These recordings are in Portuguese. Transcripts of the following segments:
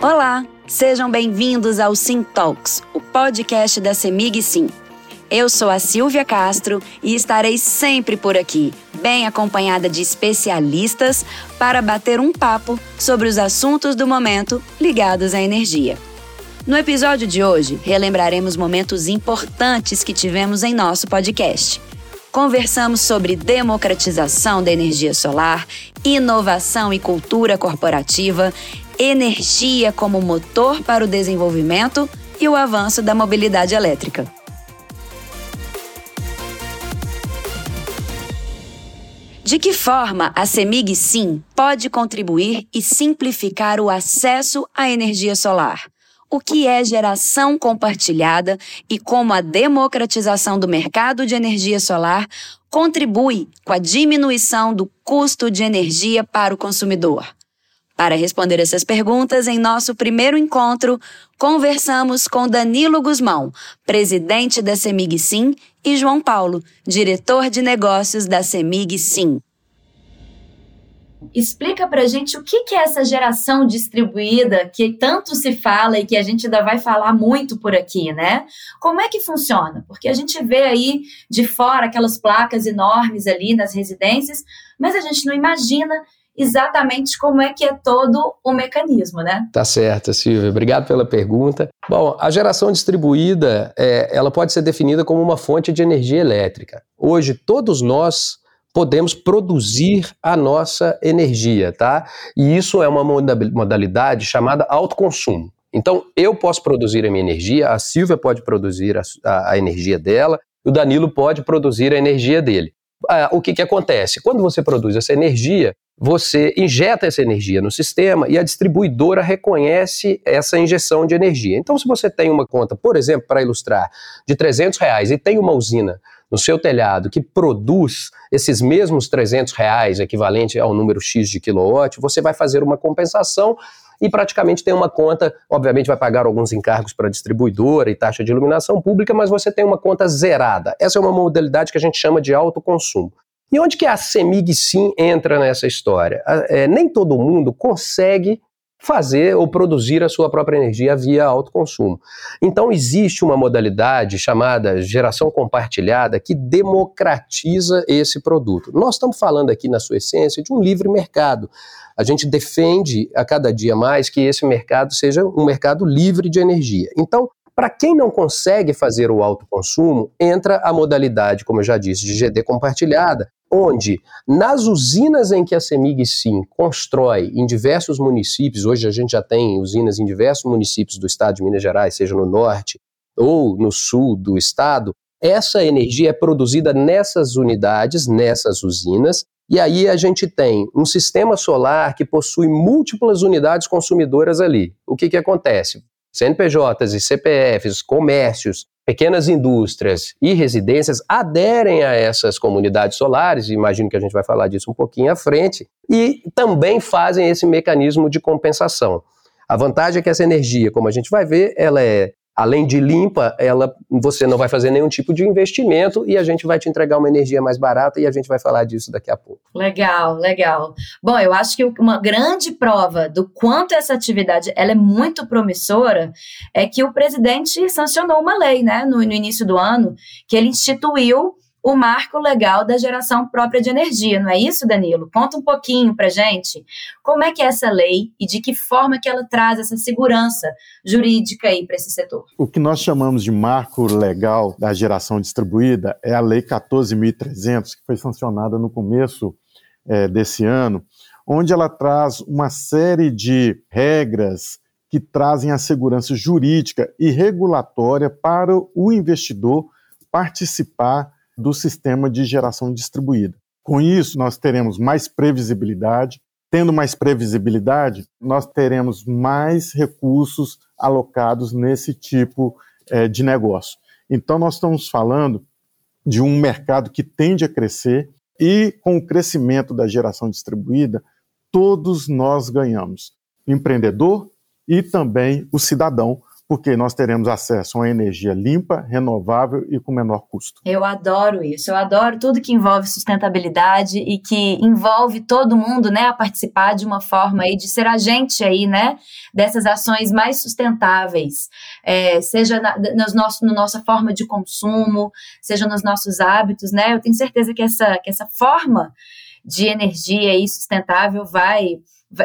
Olá, sejam bem-vindos ao Sim Talks, o podcast da Semig Sim. Eu sou a Silvia Castro e estarei sempre por aqui, bem acompanhada de especialistas, para bater um papo sobre os assuntos do momento ligados à energia. No episódio de hoje, relembraremos momentos importantes que tivemos em nosso podcast. Conversamos sobre democratização da energia solar, inovação e cultura corporativa energia como motor para o desenvolvimento e o avanço da mobilidade elétrica. De que forma a CEMIG Sim pode contribuir e simplificar o acesso à energia solar? O que é geração compartilhada e como a democratização do mercado de energia solar contribui com a diminuição do custo de energia para o consumidor? Para responder essas perguntas, em nosso primeiro encontro, conversamos com Danilo Guzmão, presidente da Semig Sim, e João Paulo, diretor de negócios da Semig Sim. Explica pra gente o que é essa geração distribuída que tanto se fala e que a gente ainda vai falar muito por aqui, né? Como é que funciona? Porque a gente vê aí de fora aquelas placas enormes ali nas residências, mas a gente não imagina exatamente como é que é todo o mecanismo, né? Tá certo, Silvia. Obrigado pela pergunta. Bom, a geração distribuída, é, ela pode ser definida como uma fonte de energia elétrica. Hoje, todos nós podemos produzir a nossa energia, tá? E isso é uma modalidade chamada autoconsumo. Então, eu posso produzir a minha energia, a Silvia pode produzir a, a, a energia dela, o Danilo pode produzir a energia dele. Ah, o que, que acontece? Quando você produz essa energia, você injeta essa energia no sistema e a distribuidora reconhece essa injeção de energia. Então, se você tem uma conta, por exemplo, para ilustrar, de 300 reais e tem uma usina no seu telhado que produz esses mesmos 300 reais, equivalente ao número X de quilowatt, você vai fazer uma compensação e praticamente tem uma conta, obviamente vai pagar alguns encargos para distribuidora e taxa de iluminação pública, mas você tem uma conta zerada. Essa é uma modalidade que a gente chama de autoconsumo. E onde que a CEMIG sim entra nessa história? É, nem todo mundo consegue fazer ou produzir a sua própria energia via autoconsumo. Então existe uma modalidade chamada geração compartilhada que democratiza esse produto. Nós estamos falando aqui na sua essência de um livre mercado. A gente defende a cada dia mais que esse mercado seja um mercado livre de energia. Então, para quem não consegue fazer o autoconsumo, entra a modalidade, como eu já disse, de GD compartilhada, onde nas usinas em que a CEMIG sim constrói em diversos municípios, hoje a gente já tem usinas em diversos municípios do estado de Minas Gerais, seja no norte ou no sul do estado, essa energia é produzida nessas unidades, nessas usinas, e aí a gente tem um sistema solar que possui múltiplas unidades consumidoras ali. O que, que acontece? CNPJs e CPFs, comércios, pequenas indústrias e residências aderem a essas comunidades solares, imagino que a gente vai falar disso um pouquinho à frente, e também fazem esse mecanismo de compensação. A vantagem é que essa energia, como a gente vai ver, ela é além de limpa, ela você não vai fazer nenhum tipo de investimento e a gente vai te entregar uma energia mais barata e a gente vai falar disso daqui a pouco. Legal, legal. Bom, eu acho que uma grande prova do quanto essa atividade ela é muito promissora é que o presidente sancionou uma lei, né, no, no início do ano, que ele instituiu o marco legal da geração própria de energia, não é isso, Danilo? Conta um pouquinho para gente como é que é essa lei e de que forma que ela traz essa segurança jurídica aí para esse setor. O que nós chamamos de marco legal da geração distribuída é a Lei 14.300, que foi sancionada no começo é, desse ano, onde ela traz uma série de regras que trazem a segurança jurídica e regulatória para o investidor participar do sistema de geração distribuída. Com isso, nós teremos mais previsibilidade. Tendo mais previsibilidade, nós teremos mais recursos alocados nesse tipo é, de negócio. Então, nós estamos falando de um mercado que tende a crescer e, com o crescimento da geração distribuída, todos nós ganhamos: o empreendedor e também o cidadão, porque nós teremos acesso a uma energia limpa, renovável e com menor custo. Eu adoro isso, eu adoro tudo que envolve sustentabilidade e que envolve todo mundo, né, a participar de uma forma aí de ser agente aí, né, dessas ações mais sustentáveis, é, seja na, nos nosso, no nossa forma de consumo, seja nos nossos hábitos, né, eu tenho certeza que essa, que essa forma de energia aí sustentável vai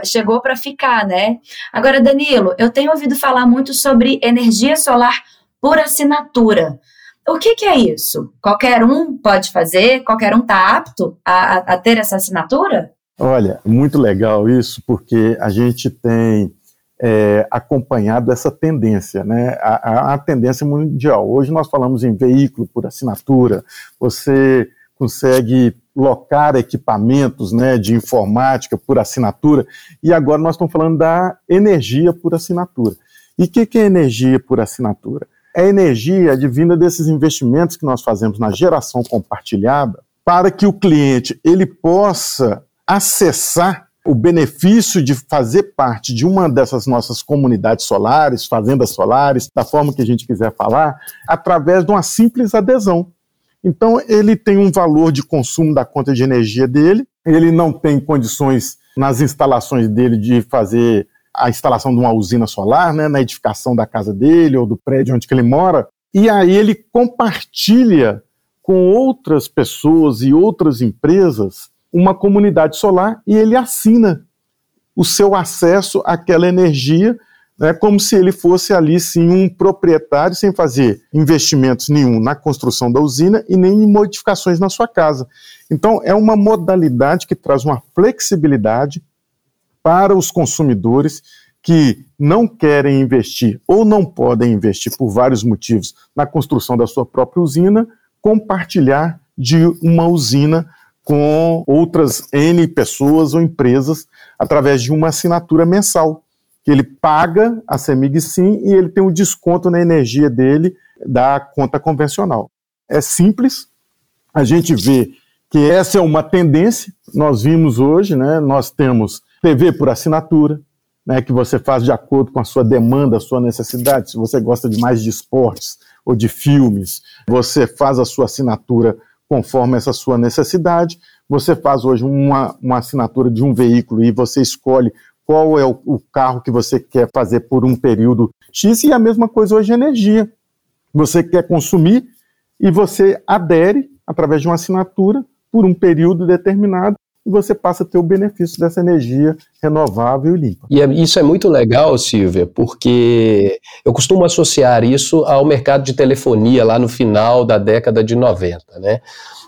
chegou para ficar, né? Agora, Danilo, eu tenho ouvido falar muito sobre energia solar por assinatura. O que, que é isso? Qualquer um pode fazer? Qualquer um está apto a, a, ter essa assinatura? Olha, muito legal isso, porque a gente tem é, acompanhado essa tendência, né? A, a, a, tendência mundial. Hoje nós falamos em veículo por assinatura, você consegue locar equipamentos né, de informática por assinatura, e agora nós estamos falando da energia por assinatura. E o que, que é energia por assinatura? É energia advinda desses investimentos que nós fazemos na geração compartilhada para que o cliente ele possa acessar o benefício de fazer parte de uma dessas nossas comunidades solares, fazendas solares, da forma que a gente quiser falar, através de uma simples adesão. Então, ele tem um valor de consumo da conta de energia dele, ele não tem condições nas instalações dele de fazer a instalação de uma usina solar, né, na edificação da casa dele ou do prédio onde ele mora, e aí ele compartilha com outras pessoas e outras empresas uma comunidade solar e ele assina o seu acesso àquela energia né, como se ele fosse ali sim um proprietário sem fazer investimentos nenhum na construção da usina e nem em modificações na sua casa. Então, é uma modalidade que traz uma flexibilidade para os consumidores que não querem investir ou não podem investir por vários motivos na construção da sua própria usina, compartilhar de uma usina com outras N pessoas ou empresas através de uma assinatura mensal que ele paga a CEMIG sim e ele tem um desconto na energia dele da conta convencional. É simples, a gente vê que essa é uma tendência, nós vimos hoje, né, nós temos TV por assinatura, né, que você faz de acordo com a sua demanda, a sua necessidade, se você gosta de mais de esportes ou de filmes, você faz a sua assinatura conforme essa sua necessidade, você faz hoje uma, uma assinatura de um veículo e você escolhe qual é o, o, carro que você quer fazer por um período X, e a mesma coisa hoje é energia. Você quer consumir e você adere através de uma assinatura por um período determinado e você passa a ter o benefício dessa energia renovável e limpa. E é, isso é muito legal, Silvia, porque eu costumo associar isso ao mercado de telefonia lá no final da década de 90, né?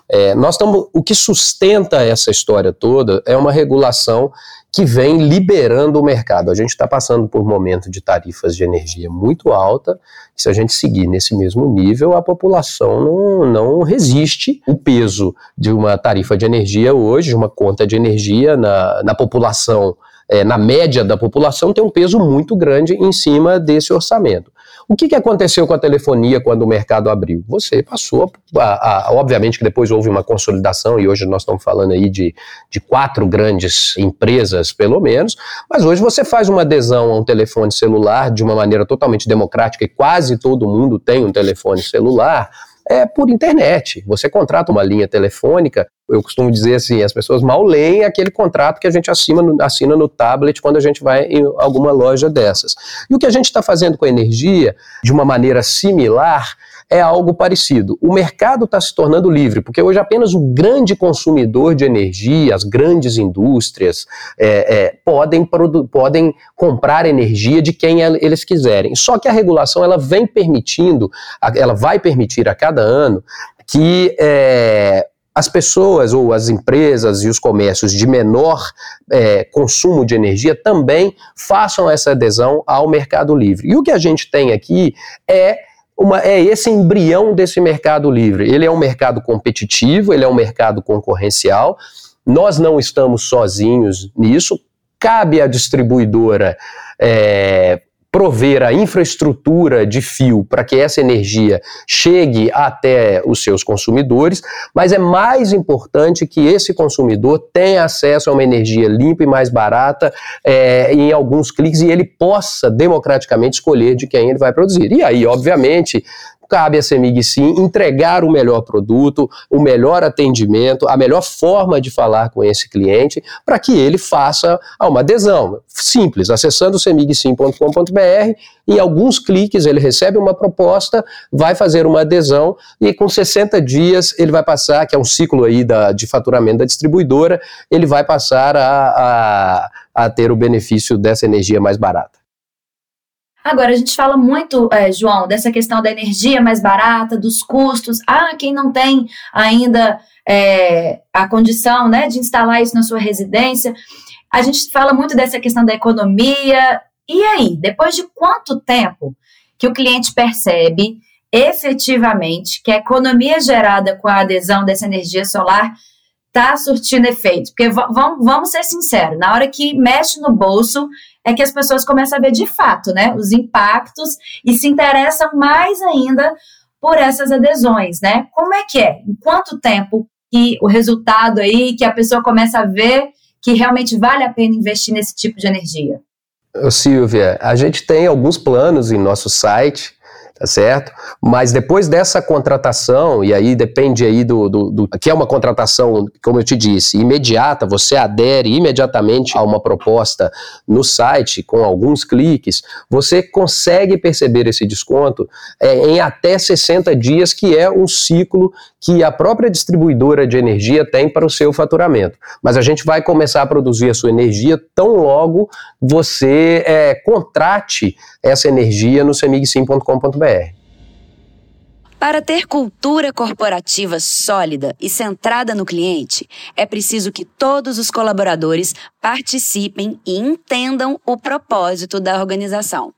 É, nós estamos, o que sustenta essa história toda é uma regulação que vem liberando o mercado. A gente está passando por um momento de tarifas de energia muito alta, se a gente seguir nesse mesmo nível, a população não, não resiste o peso de uma tarifa de energia hoje, de uma conta de energia na, na população, é, na média da população, tem um peso muito grande em cima desse orçamento. O que, que aconteceu com a telefonia quando o mercado abriu? Você passou, a, a, obviamente que depois houve uma consolidação, e hoje nós estamos falando aí de, de quatro grandes empresas, pelo menos, mas hoje você faz uma adesão a um telefone celular de uma maneira totalmente democrática, e quase todo mundo tem um telefone celular, é por internet. Você contrata uma linha telefônica, eu costumo dizer assim, as pessoas mal leem aquele contrato que a gente assina no, assina no tablet quando a gente vai em alguma loja dessas. E o que a gente está fazendo com a energia, de uma maneira similar, é algo parecido. O mercado está se tornando livre, porque hoje apenas o grande consumidor de energia, as grandes indústrias, é, é, podem, podem comprar energia de quem eles quiserem. Só que a regulação ela vem permitindo, ela vai permitir a cada ano que é, as pessoas ou as empresas e os comércios de menor é, consumo de energia também façam essa adesão ao mercado livre. E o que a gente tem aqui é uma, é esse embrião desse mercado livre. Ele é um mercado competitivo, ele é um mercado concorrencial. Nós não estamos sozinhos nisso. Cabe à distribuidora é, prover a infraestrutura de fio para que essa energia chegue até os seus consumidores, mas é mais importante que esse consumidor tenha acesso a uma energia limpa e mais barata é, em alguns cliques e ele possa democraticamente escolher de quem ele vai produzir. E aí, obviamente, cabe a CEMIG sim entregar o melhor produto, o melhor atendimento, a melhor forma de falar com esse cliente para que ele faça uma adesão. Simples, acessando semigsim.com.br, em alguns cliques ele recebe uma proposta, vai fazer uma adesão e com 60 dias ele vai passar, que é um ciclo aí da, de faturamento da distribuidora, ele vai passar a, a, a ter o benefício dessa energia mais barata. Agora, a gente fala muito, é, João, dessa questão da energia mais barata, dos custos. Ah, quem não tem ainda é, a condição né, de instalar isso na sua residência. A gente fala muito dessa questão da economia. E aí, depois de quanto tempo que o cliente percebe efetivamente que a economia gerada com a adesão dessa energia solar está surtindo efeito? Porque vamos, vamos ser sinceros, na hora que mexe no bolso, é que as pessoas começam a ver de fato, né, os impactos e se interessam mais ainda por essas adesões, né? Como é que é? Em quanto tempo que o resultado aí, que a pessoa começa a ver que realmente vale a pena investir nesse tipo de energia? Silvia, a gente tem alguns planos em nosso site tá certo? Mas depois dessa contratação, e aí depende aí do, do, do, que é uma contratação, como eu te disse, imediata, você adere imediatamente a uma proposta no site com alguns cliques, você consegue perceber esse desconto é, em até 60 dias, que é um ciclo que a própria distribuidora de energia tem para o seu faturamento. Mas a gente vai começar a produzir a sua energia tão logo você é, contrate essa energia no semigsim.com.br. Para ter cultura corporativa sólida e centrada no cliente, é preciso que todos os colaboradores participem e entendam o propósito da organização.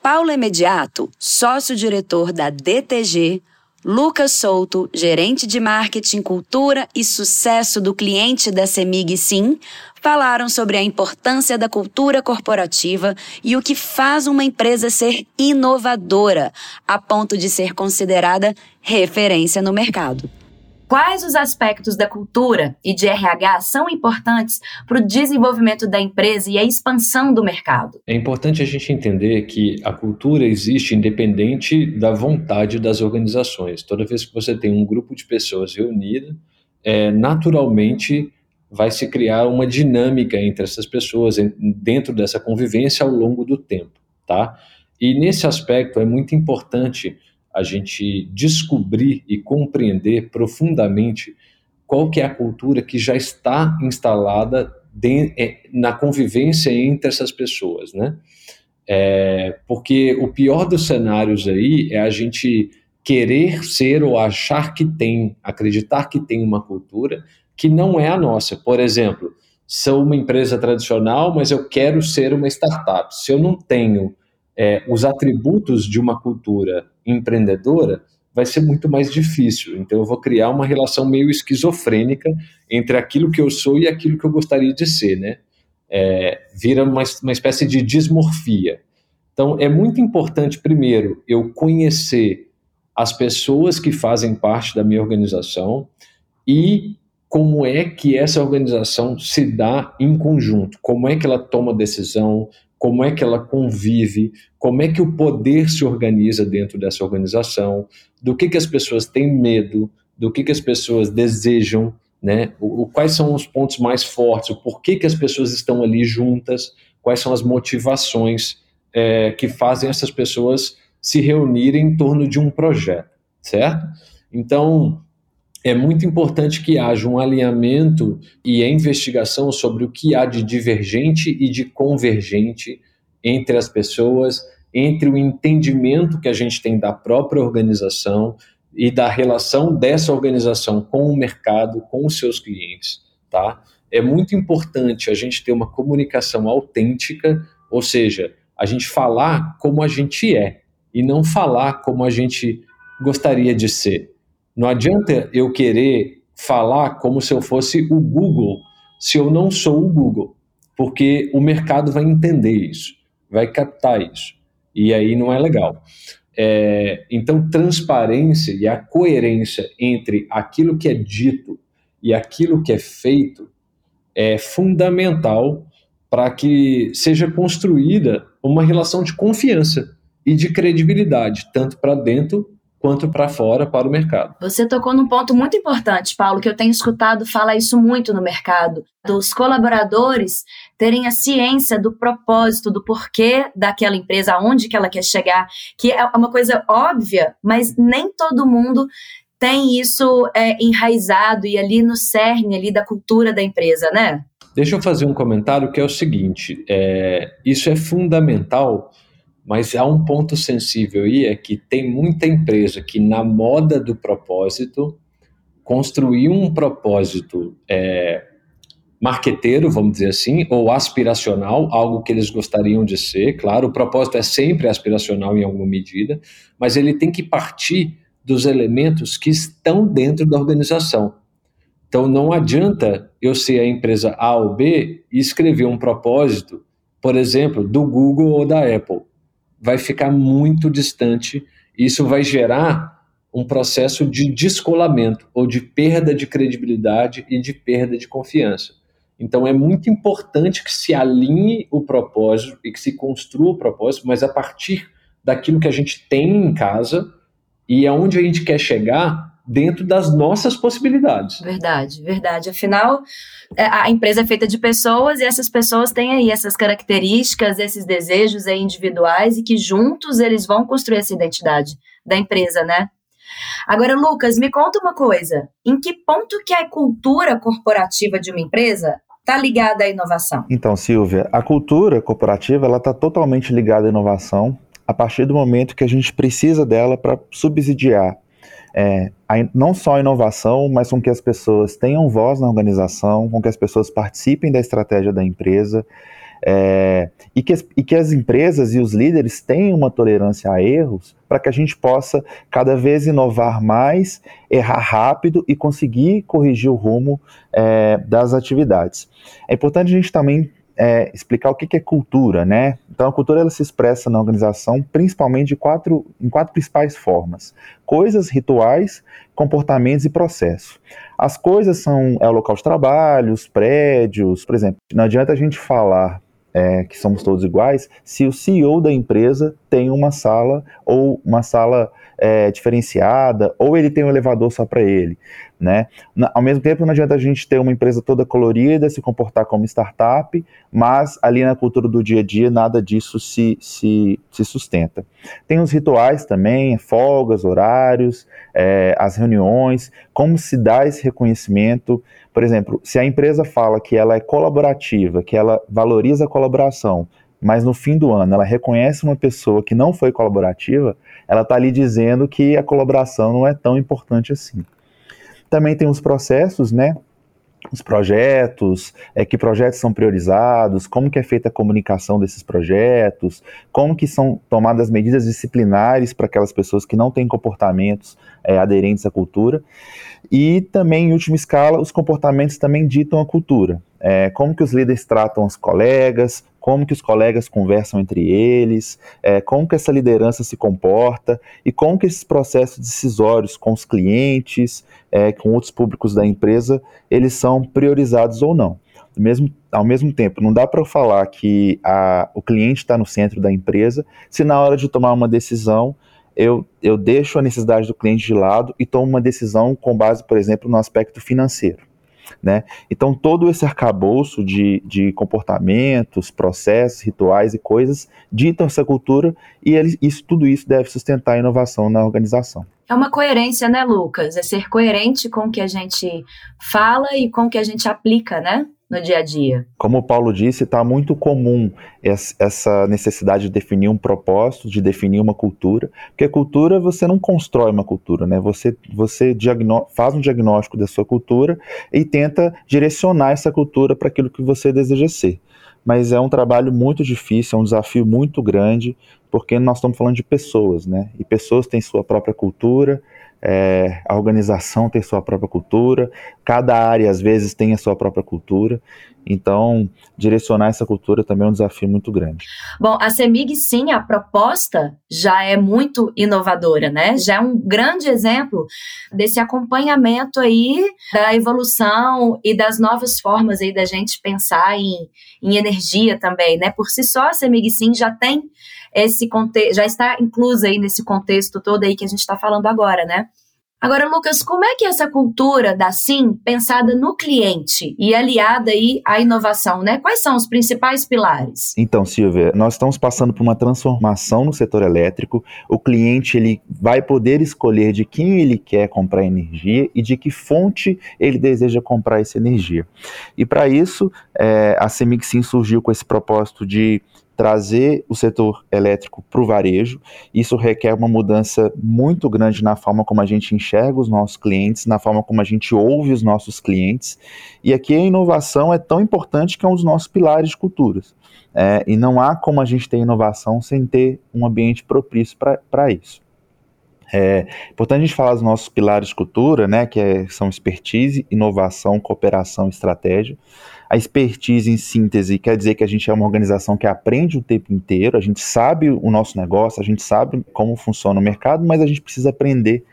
Paulo Imediato, sócio-diretor da DTG, Lucas Souto, gerente de marketing, cultura e sucesso do cliente da Semig Sim, falaram sobre a importância da cultura corporativa e o que faz uma empresa ser inovadora, a ponto de ser considerada referência no mercado. Quais os aspectos da cultura e de RH são importantes para o desenvolvimento da empresa e a expansão do mercado? É importante a gente entender que a cultura existe independente da vontade das organizações. Toda vez que você tem um grupo de pessoas reunidas, é, naturalmente vai se criar uma dinâmica entre essas pessoas dentro dessa convivência ao longo do tempo, tá? E nesse aspecto é muito importante a gente descobrir e compreender profundamente qual que é a cultura que já está instalada de, é, na convivência entre essas pessoas, né? É, porque o pior dos cenários aí é a gente querer ser ou achar que tem, acreditar que tem uma cultura que não é a nossa. Por exemplo, sou uma empresa tradicional, mas eu quero ser uma startup. Se eu não tenho é, os atributos de uma cultura empreendedora, vai ser muito mais difícil. Então, eu vou criar uma relação meio esquizofrênica entre aquilo que eu sou e aquilo que eu gostaria de ser, né? É, vira uma, uma espécie de dismorfia. Então, é muito importante, primeiro, eu conhecer as pessoas que fazem parte da minha organização e como é que essa organização se dá em conjunto, como é que ela toma decisão, como é que ela convive, como é que o poder se organiza dentro dessa organização, do que, que as pessoas têm medo, do que, que as pessoas desejam, né? O, quais são os pontos mais fortes, o porquê que as pessoas estão ali juntas, quais são as motivações é, que fazem essas pessoas se reunirem em torno de um projeto, certo? Então, é muito importante que haja um alinhamento e a investigação sobre o que há de divergente e de convergente entre as pessoas, entre o entendimento que a gente tem da própria organização e da relação dessa organização com o mercado, com os seus clientes, tá? É muito importante a gente ter uma comunicação autêntica, ou seja, a gente falar como a gente é e não falar como a gente gostaria de ser. Não adianta eu querer falar como se eu fosse o Google, se eu não sou o Google, porque o mercado vai entender isso, vai captar isso. E aí não é legal. É, então, transparência e a coerência entre aquilo que é dito e aquilo que é feito é fundamental para que seja construída uma relação de confiança e de credibilidade, tanto para dentro quanto para fora, para o mercado. Você tocou num ponto muito importante, Paulo, que eu tenho escutado falar isso muito no mercado, dos colaboradores terem a ciência do propósito, do porquê daquela empresa, aonde que ela quer chegar, que é uma coisa óbvia, mas nem todo mundo tem isso é, enraizado e ali no cerne ali da cultura da empresa, né? Deixa eu fazer um comentário que é o seguinte: é, isso é fundamental mas há um ponto sensível aí, é que tem muita empresa que, na moda do propósito, construiu um propósito é, marqueteiro, vamos dizer assim, ou aspiracional, algo que eles gostariam de ser. Claro, o propósito é sempre aspiracional em alguma medida, mas ele tem que partir dos elementos que estão dentro da organização. Então, não adianta eu ser a empresa A ou B e escrever um propósito, por exemplo, do Google ou da Apple vai ficar muito distante. E isso vai gerar um processo de descolamento ou de perda de credibilidade e de perda de confiança. Então é muito importante que se alinhe o propósito e que se construa o propósito, mas a partir daquilo que a gente tem em casa e aonde a gente quer chegar dentro das nossas possibilidades. Verdade, verdade. Afinal, é, a empresa é feita de pessoas e essas pessoas têm aí essas características, esses desejos aí individuais e que juntos eles vão construir essa identidade da empresa, né? Agora, Lucas, me conta uma coisa. Em que ponto que a cultura corporativa de uma empresa está ligada à inovação? Então, Silvia, a cultura corporativa ela está totalmente ligada à inovação a partir do momento que a gente precisa dela para subsidiar é, não só a inovação, mas com que as pessoas tenham voz na organização, com que as pessoas participem da estratégia da empresa, é, e, que, e que as empresas e os líderes tenham uma tolerância a erros para que a gente possa cada vez inovar mais, errar rápido e conseguir corrigir o rumo é, das atividades. É importante a gente também é, explicar o que, que é cultura, né? Então a cultura ela se expressa na organização principalmente de quatro, em quatro principais formas: coisas, rituais, comportamentos e processo. As coisas são é o local de trabalho, os prédios, por exemplo. Não adianta a gente falar é, que somos todos iguais se o CEO da empresa tem uma sala ou uma sala é, diferenciada, ou ele tem um elevador só para ele, né? Na, ao mesmo tempo, não adianta a gente ter uma empresa toda colorida, se comportar como startup, mas ali na cultura do dia a dia nada disso se, se, se sustenta. Tem os rituais também, folgas, horários, é, as reuniões, como se dá esse reconhecimento. Por exemplo, se a empresa fala que ela é colaborativa, que ela valoriza a colaboração, mas no fim do ano ela reconhece uma pessoa que não foi colaborativa, ela está ali dizendo que a colaboração não é tão importante assim. Também tem os processos, né? Os projetos, é, que projetos são priorizados, como que é feita a comunicação desses projetos, como que são tomadas medidas disciplinares para aquelas pessoas que não têm comportamentos é, aderentes à cultura. E também, em última escala, os comportamentos também ditam a cultura. É, como que os líderes tratam os colegas, como que os colegas conversam entre eles, é, como que essa liderança se comporta e como que esses processos decisórios com os clientes, é, com outros públicos da empresa, eles são priorizados ou não. Mesmo, ao mesmo tempo, não dá para falar que a, o cliente está no centro da empresa se na hora de tomar uma decisão eu, eu deixo a necessidade do cliente de lado e tomo uma decisão com base, por exemplo, no aspecto financeiro. Né? Então, todo esse arcabouço de, de comportamentos, processos, rituais e coisas ditam essa cultura e ele, isso, tudo isso deve sustentar a inovação na organização. É uma coerência, né, Lucas? É ser coerente com o que a gente fala e com o que a gente aplica, né? No dia a dia? Como o Paulo disse, está muito comum essa necessidade de definir um propósito, de definir uma cultura, porque cultura você não constrói uma cultura, né? Você, você faz um diagnóstico da sua cultura e tenta direcionar essa cultura para aquilo que você deseja ser. Mas é um trabalho muito difícil, é um desafio muito grande, porque nós estamos falando de pessoas, né? E pessoas têm sua própria cultura, é, a organização tem sua própria cultura, cada área às vezes tem a sua própria cultura. Então, direcionar essa cultura também é um desafio muito grande. Bom, a CEMIG, sim, a proposta já é muito inovadora, né? Já é um grande exemplo desse acompanhamento aí da evolução e das novas formas aí da gente pensar em, em energia também, né? Por si só, a CEMIG, sim, já tem esse contexto, já está inclusa aí nesse contexto todo aí que a gente está falando agora, né? Agora, Lucas, como é que essa cultura da SIM, pensada no cliente e aliada aí à inovação, né? Quais são os principais pilares? Então, Silvia, nós estamos passando por uma transformação no setor elétrico. O cliente ele vai poder escolher de quem ele quer comprar energia e de que fonte ele deseja comprar essa energia. E para isso, é, a Semig Sim surgiu com esse propósito de trazer o setor elétrico para o varejo. Isso requer uma mudança muito grande na forma como a gente enxerga os nossos clientes, na forma como a gente ouve os nossos clientes. E aqui a inovação é tão importante que é um dos nossos pilares de culturas. É, e não há como a gente ter inovação sem ter um ambiente propício para isso. É importante a gente falar dos nossos pilares de cultura, né, que é, são expertise, inovação, cooperação e estratégia. A expertise em síntese quer dizer que a gente é uma organização que aprende o tempo inteiro, a gente sabe o nosso negócio, a gente sabe como funciona o mercado, mas a gente precisa aprender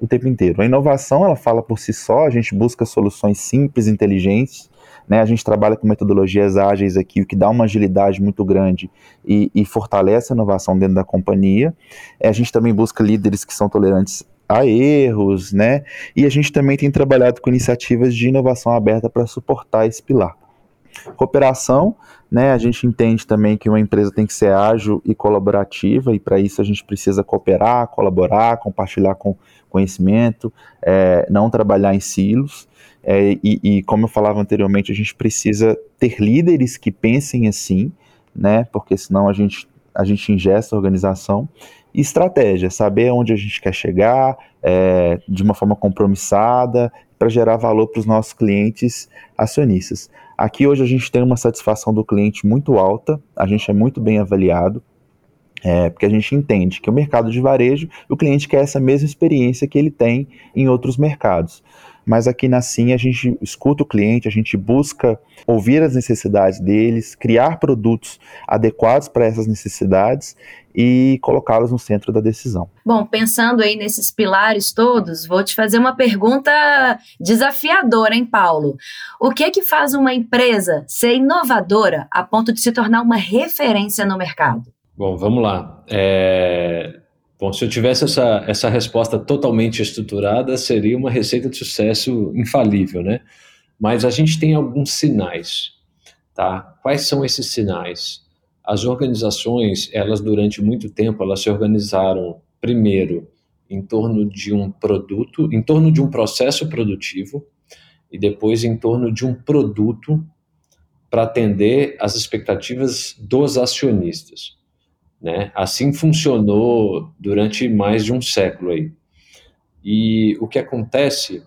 o tempo inteiro. A inovação, ela fala por si só, a gente busca soluções simples, inteligentes, né? A gente trabalha com metodologias ágeis aqui, o que dá uma agilidade muito grande e, e fortalece a inovação dentro da companhia. É, a gente também busca líderes que são tolerantes a erros, né? E a gente também tem trabalhado com iniciativas de inovação aberta para suportar esse pilar. Cooperação, né? A gente entende também que uma empresa tem que ser ágil e colaborativa, e para isso a gente precisa cooperar, colaborar, compartilhar com conhecimento, é, não trabalhar em silos. É, e, e, como eu falava anteriormente, a gente precisa ter líderes que pensem assim, né? Porque senão a gente, a gente ingesta a organização. E estratégia, saber onde a gente quer chegar, é, de uma forma compromissada, para gerar valor para os nossos clientes acionistas. Aqui hoje a gente tem uma satisfação do cliente muito alta, a gente é muito bem avaliado, é, porque a gente entende que o mercado de varejo, o cliente quer essa mesma experiência que ele tem em outros mercados. Mas aqui na Sim a gente escuta o cliente, a gente busca ouvir as necessidades deles, criar produtos adequados para essas necessidades e colocá-los no centro da decisão. Bom, pensando aí nesses pilares todos, vou te fazer uma pergunta desafiadora, hein, Paulo? O que é que faz uma empresa ser inovadora a ponto de se tornar uma referência no mercado? Bom, vamos lá. É... Bom, se eu tivesse essa, essa resposta totalmente estruturada, seria uma receita de sucesso infalível, né? Mas a gente tem alguns sinais, tá? Quais são esses sinais? As organizações, elas durante muito tempo, elas se organizaram primeiro em torno de um produto, em torno de um processo produtivo e depois em torno de um produto para atender às expectativas dos acionistas. Né? Assim funcionou durante mais de um século aí. E o que acontece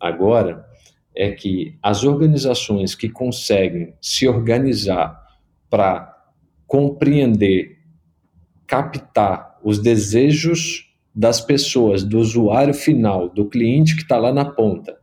agora é que as organizações que conseguem se organizar para compreender, captar os desejos das pessoas, do usuário final, do cliente que está lá na ponta,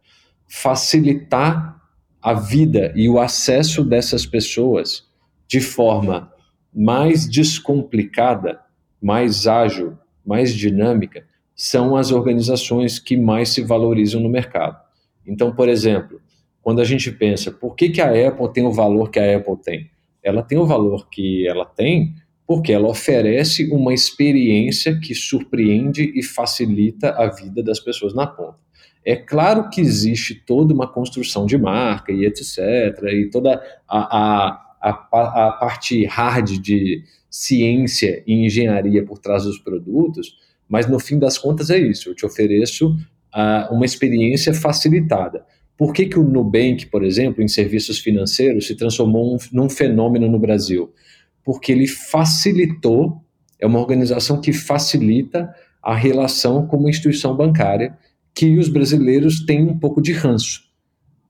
facilitar a vida e o acesso dessas pessoas de forma mais descomplicada, mais ágil, mais dinâmica, são as organizações que mais se valorizam no mercado. Então, por exemplo, quando a gente pensa por que, que a Apple tem o valor que a Apple tem, ela tem o valor que ela tem porque ela oferece uma experiência que surpreende e facilita a vida das pessoas na ponta. É claro que existe toda uma construção de marca e etc., e toda a, a a, a parte hard de ciência e engenharia por trás dos produtos, mas no fim das contas é isso, eu te ofereço uh, uma experiência facilitada. Por que, que o Nubank, por exemplo, em serviços financeiros, se transformou um, num fenômeno no Brasil? Porque ele facilitou, é uma organização que facilita a relação com uma instituição bancária que os brasileiros têm um pouco de ranço.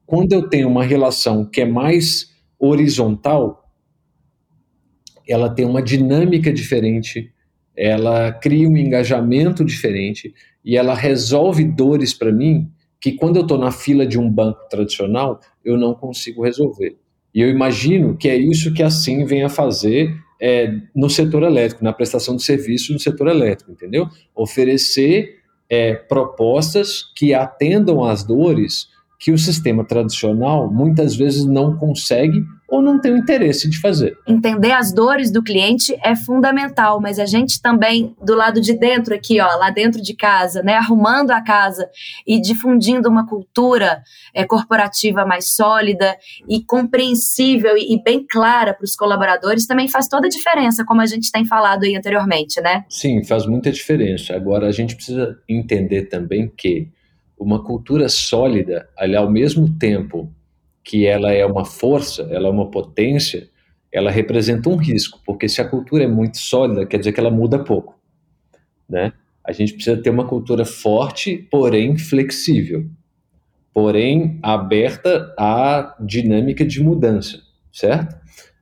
Quando eu tenho uma relação que é mais horizontal, ela tem uma dinâmica diferente, ela cria um engajamento diferente e ela resolve dores para mim que quando eu estou na fila de um banco tradicional eu não consigo resolver. E eu imagino que é isso que a SIM vem a fazer é, no setor elétrico, na prestação de serviços no setor elétrico, entendeu? Oferecer é, propostas que atendam às dores que o sistema tradicional muitas vezes não consegue ou não tem o interesse de fazer. Entender as dores do cliente é fundamental, mas a gente também, do lado de dentro aqui, ó, lá dentro de casa, né, arrumando a casa e difundindo uma cultura é, corporativa mais sólida e compreensível e, e bem clara para os colaboradores, também faz toda a diferença, como a gente tem falado aí anteriormente, né? Sim, faz muita diferença. Agora, a gente precisa entender também que uma cultura sólida, ali, ao mesmo tempo que ela é uma força, ela é uma potência, ela representa um risco, porque se a cultura é muito sólida, quer dizer que ela muda pouco, né? A gente precisa ter uma cultura forte, porém flexível, porém aberta à dinâmica de mudança, certo?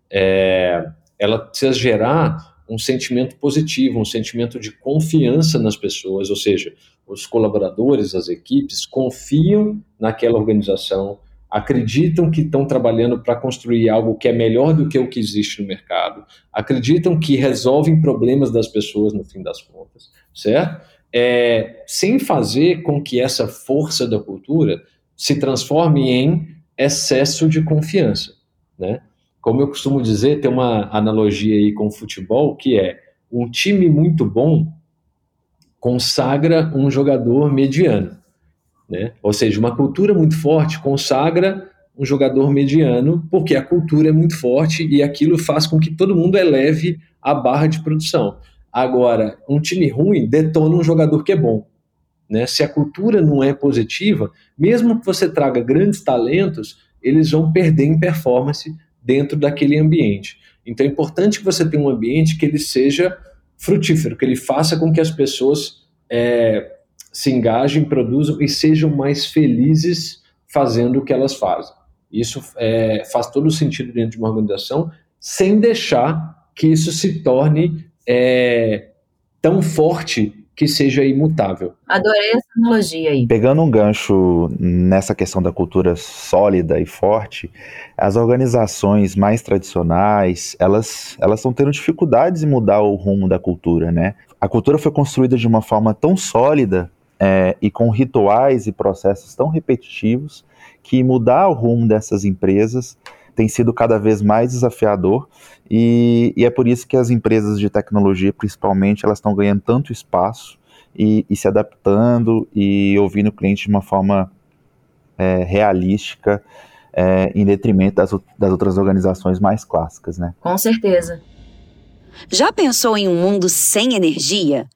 É, ela precisa gerar um sentimento positivo, um sentimento de confiança nas pessoas, ou seja, os colaboradores, as equipes confiam naquela organização, acreditam que estão trabalhando para construir algo que é melhor do que o que existe no mercado, acreditam que resolvem problemas das pessoas no fim das contas, certo? É, sem fazer com que essa força da cultura se transforme em excesso de confiança, né? Como eu costumo dizer, tem uma analogia aí com o futebol que é um time muito bom consagra um jogador mediano. Né? Ou seja, uma cultura muito forte consagra um jogador mediano, porque a cultura é muito forte e aquilo faz com que todo mundo eleve a barra de produção. Agora, um time ruim detona um jogador que é bom. Né? Se a cultura não é positiva, mesmo que você traga grandes talentos, eles vão perder em performance dentro daquele ambiente. Então é importante que você tenha um ambiente que ele seja frutífero, que ele faça com que as pessoas é, se engajem, produzam e sejam mais felizes fazendo o que elas fazem. Isso é, faz todo o sentido dentro de uma organização, sem deixar que isso se torne é, tão forte que seja imutável. Adorei essa analogia aí. Pegando um gancho nessa questão da cultura sólida e forte, as organizações mais tradicionais, elas elas estão tendo dificuldades em mudar o rumo da cultura, né? A cultura foi construída de uma forma tão sólida é, e com rituais e processos tão repetitivos que mudar o rumo dessas empresas tem sido cada vez mais desafiador e, e, é por isso que as empresas de tecnologia, principalmente, elas estão ganhando tanto espaço e, e, se adaptando e ouvindo o cliente de uma forma é, realística é, em detrimento das, das outras organizações mais clássicas, né? Com certeza. Já pensou em um mundo sem energia?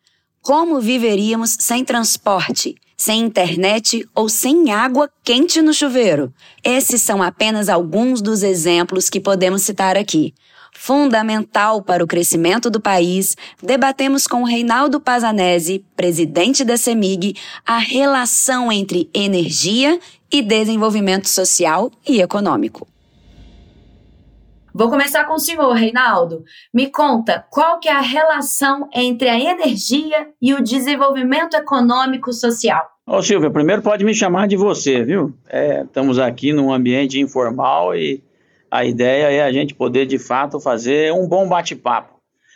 Como viveríamos sem transporte, sem internet ou sem água quente no chuveiro? Esses são apenas alguns dos exemplos que podemos citar aqui. Fundamental para o crescimento do país, debatemos com Reinaldo Pazanese, presidente da CEMIG, a relação entre energia e desenvolvimento social e econômico. Vou começar com o senhor, Reinaldo. Me conta, qual que é a relação entre a energia e o desenvolvimento econômico social? Ô Silvia, primeiro pode me chamar de você, viu? É, estamos aqui num ambiente informal e a ideia é a gente poder, de fato, fazer um bom bate-papo.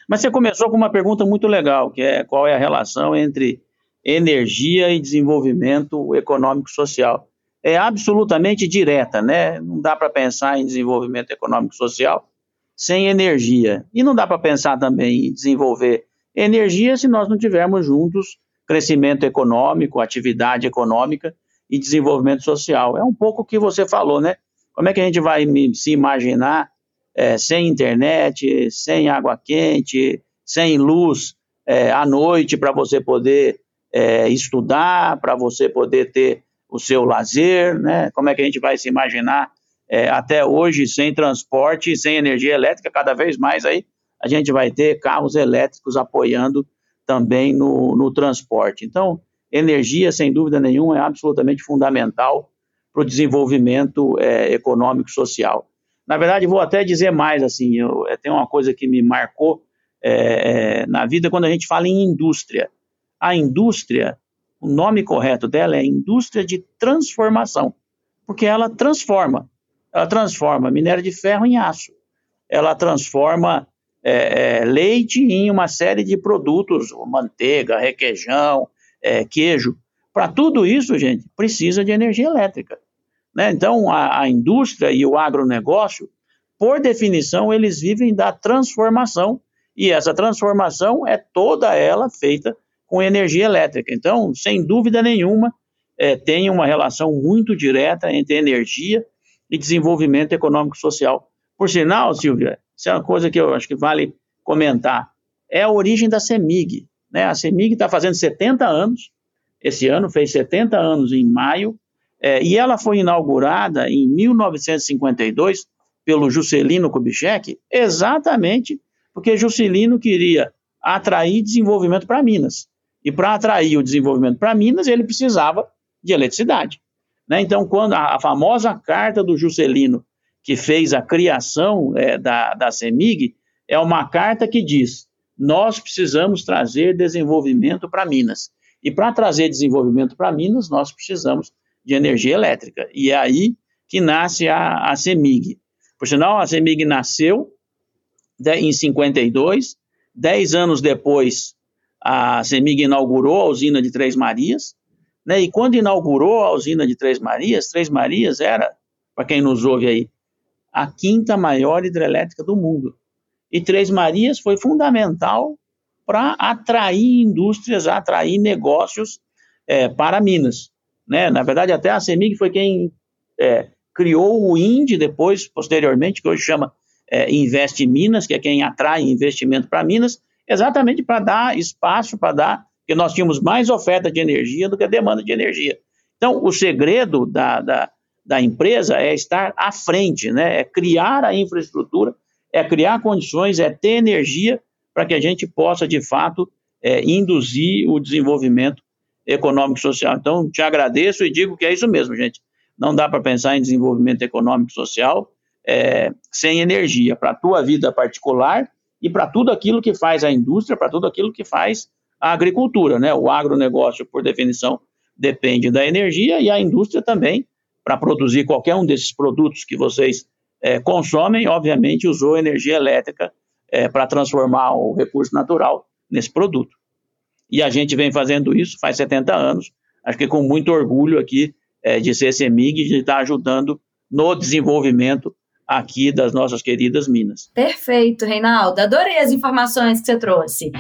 Mas você começou com uma pergunta muito legal, que é qual é a relação entre energia e desenvolvimento econômico social é absolutamente direta, né? Não dá para pensar em desenvolvimento econômico e social sem energia. E não dá para pensar também em desenvolver energia se nós não tivermos juntos crescimento econômico, atividade econômica e desenvolvimento social. É um pouco o que você falou, né? Como é que a gente vai se imaginar é, sem internet, sem água quente, sem luz é, à noite para você poder é, estudar, para você poder ter o seu lazer, né? Como é que a gente vai se imaginar é, até hoje sem transporte, sem energia elétrica, cada vez mais aí a gente vai ter carros elétricos apoiando também no, no transporte. Então, energia, sem dúvida nenhuma, é absolutamente fundamental para o desenvolvimento é, econômico e social. Na verdade, vou até dizer mais, assim, eu, é, tem uma coisa que me marcou é, é, na vida quando a gente fala em indústria. A indústria, o nome correto dela é indústria de transformação, porque ela transforma. ela transforma minério de ferro em aço. Ela transforma é, é, leite em uma série de produtos, manteiga, requeijão, é, queijo. Para tudo isso, gente, precisa de energia elétrica. Né? Então, a, a indústria e o agronegócio, por definição, eles vivem da transformação, e essa transformação é toda ela feita com energia elétrica. Então, sem dúvida nenhuma, é, tem uma relação muito direta entre energia e desenvolvimento econômico e social. Por sinal, Silvia, isso é uma coisa que eu acho que vale comentar, é a origem da CEMIG. Né? A CEMIG está fazendo 70 anos, esse ano fez 70 anos em maio, é, e ela foi inaugurada em 1952 pelo Juscelino Kubitschek, exatamente porque Juscelino queria atrair desenvolvimento para Minas. E para atrair o desenvolvimento para Minas, ele precisava de eletricidade. Né? Então, quando a, a, famosa carta do Juscelino, que fez a criação é, da, da CEMIG, é uma carta que diz: nós precisamos trazer desenvolvimento para Minas. E para trazer desenvolvimento para Minas, nós precisamos de energia elétrica. E é aí que nasce a, a CEMIG. Por sinal, a CEMIG nasceu de, em 52, dez anos depois, a CEMIG inaugurou a usina de Três Marias, né? E quando inaugurou a usina de Três Marias, Três Marias era, para quem nos ouve aí, a quinta maior hidrelétrica do mundo. E Três Marias foi fundamental para atrair indústrias, atrair negócios é, para Minas. Né? Na verdade, até a CEMIG foi quem é, criou o INDE depois, posteriormente, que hoje chama é, Investe Minas, que é quem atrai investimento para Minas, exatamente para dar espaço, para dar porque nós tínhamos mais oferta de energia do que demanda de energia. Então, o segredo da, da, da empresa é estar à frente, né? é criar a infraestrutura, é criar condições, é ter energia para que a gente possa, de fato, é, induzir o desenvolvimento econômico e social. Então, te agradeço e digo que é isso mesmo, gente. Não dá para pensar em desenvolvimento econômico e social é, sem energia, para a tua vida particular e para tudo aquilo que faz a indústria, para tudo aquilo que faz a agricultura, né? O agronegócio, por definição, depende da energia e a indústria também, para produzir qualquer um desses produtos que vocês é, consomem, obviamente usou energia elétrica é, para transformar o recurso natural nesse produto. E a gente vem fazendo isso faz 70 anos, acho que com muito orgulho aqui é, de ser CEMIG e de estar ajudando no desenvolvimento aqui das nossas queridas Minas. Perfeito, Reinaldo. Adorei as informações que você trouxe.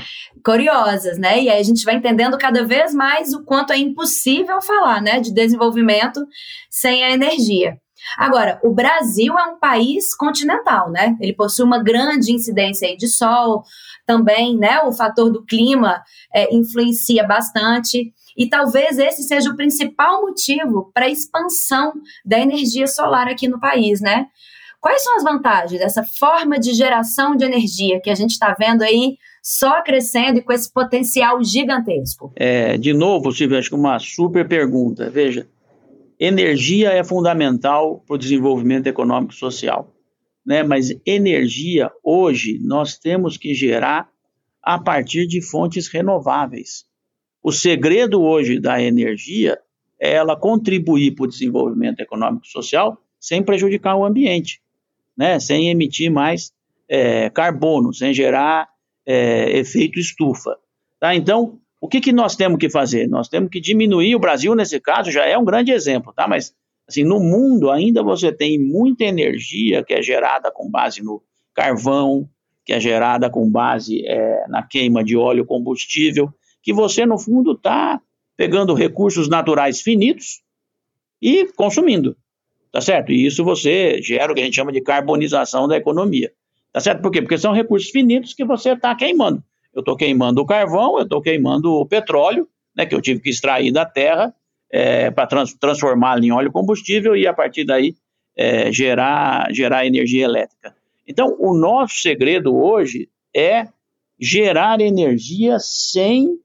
Curiosas, né? E aí a gente vai entendendo cada vez mais o quanto é impossível falar, né, de desenvolvimento sem a energia. Agora, o Brasil é um país continental, né? Ele possui uma grande incidência de sol, também, né? O fator do clima é, influencia bastante. E talvez esse seja o principal motivo para a expansão da energia solar aqui no país, né? Quais são as vantagens dessa forma de geração de energia que a gente está vendo aí só crescendo e com esse potencial gigantesco? É, de novo, Silvio, acho que uma super pergunta. Veja, energia é fundamental para o desenvolvimento econômico e social, né? mas energia, hoje, nós temos que gerar a partir de fontes renováveis. O segredo hoje da energia é ela contribuir para o desenvolvimento econômico e social sem prejudicar o ambiente né, sem emitir mais é, carbono, sem gerar é, efeito estufa. Tá? Então, o que, que nós temos que fazer? Nós temos que diminuir, o Brasil, nesse caso, já é um grande exemplo, tá? mas assim, no mundo ainda você tem muita energia que é gerada com base no carvão, que é gerada com base é, na queima de óleo combustível, que você, no fundo, está pegando recursos naturais finitos e consumindo. Tá certo? E isso você gera o que a gente chama de carbonização da economia. Tá certo? Por quê? Porque são recursos finitos que você está queimando. Eu estou queimando o carvão, eu estou queimando o petróleo, né, que eu tive que extrair da terra é, para trans, transformá-lo em óleo combustível e a partir daí é, gerar, gerar energia elétrica. Então, o nosso segredo hoje é gerar energia sem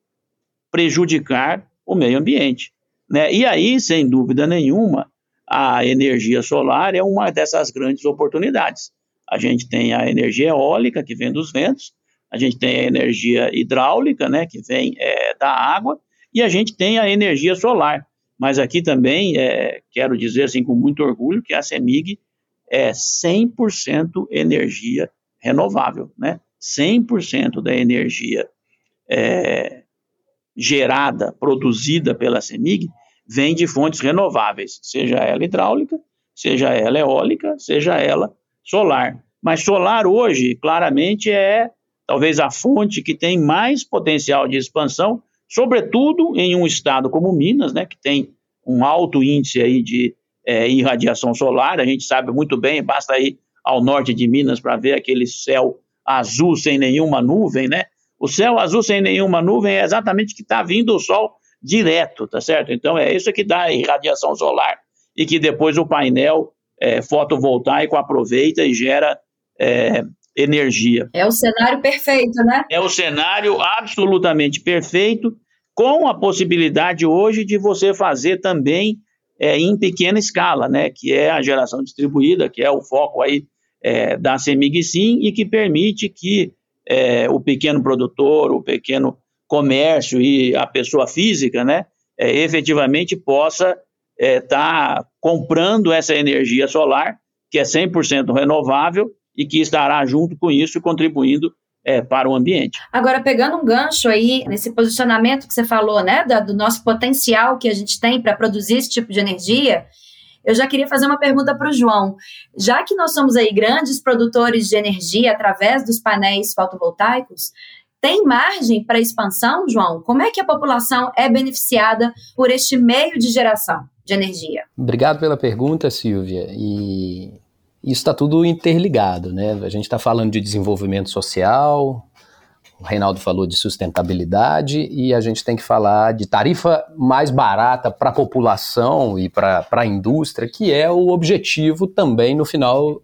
prejudicar o meio ambiente. Né? E aí, sem dúvida nenhuma, a energia solar é uma dessas grandes oportunidades. A gente tem a energia eólica, que vem dos ventos, a gente tem a energia hidráulica, né, que vem é, da água, e a gente tem a energia solar. Mas aqui também, é, quero dizer assim com muito orgulho, que a CEMIG é 100% energia renovável, né? 100% da energia é, gerada, produzida pela CEMIG, vem de fontes renováveis, seja ela hidráulica, seja ela eólica, seja ela solar. Mas solar hoje, claramente, é talvez a fonte que tem mais potencial de expansão, sobretudo em um estado como Minas, né, que tem um alto índice aí de é, irradiação solar. A gente sabe muito bem, basta ir ao norte de Minas para ver aquele céu azul sem nenhuma nuvem, né? O céu azul sem nenhuma nuvem é exatamente que está vindo o sol direto, tá certo? Então é isso que dá irradiação solar e que depois o painel é, fotovoltaico aproveita e gera é, energia. É o cenário perfeito, né? É o cenário absolutamente perfeito, com a possibilidade hoje de você fazer também é, em pequena escala, né? Que é a geração distribuída, que é o foco aí é, da CEMIG Sim e que permite que é, o pequeno produtor, o pequeno comércio e a pessoa física, né, é, efetivamente possa estar é, tá comprando essa energia solar, que é 100% renovável e que estará junto com isso contribuindo é, para o ambiente. Agora, pegando um gancho aí nesse posicionamento que você falou, né, do nosso potencial que a gente tem para produzir esse tipo de energia, eu já queria fazer uma pergunta para o João. Já que nós somos aí grandes produtores de energia através dos painéis fotovoltaicos, tem margem para expansão, João? Como é que a população é beneficiada por este meio de geração de energia? Obrigado pela pergunta, Silvia. E isso está tudo interligado, né? A gente está falando de desenvolvimento social, o Reinaldo falou de sustentabilidade e a gente tem que falar de tarifa mais barata para a população e para a indústria, que é o objetivo também no final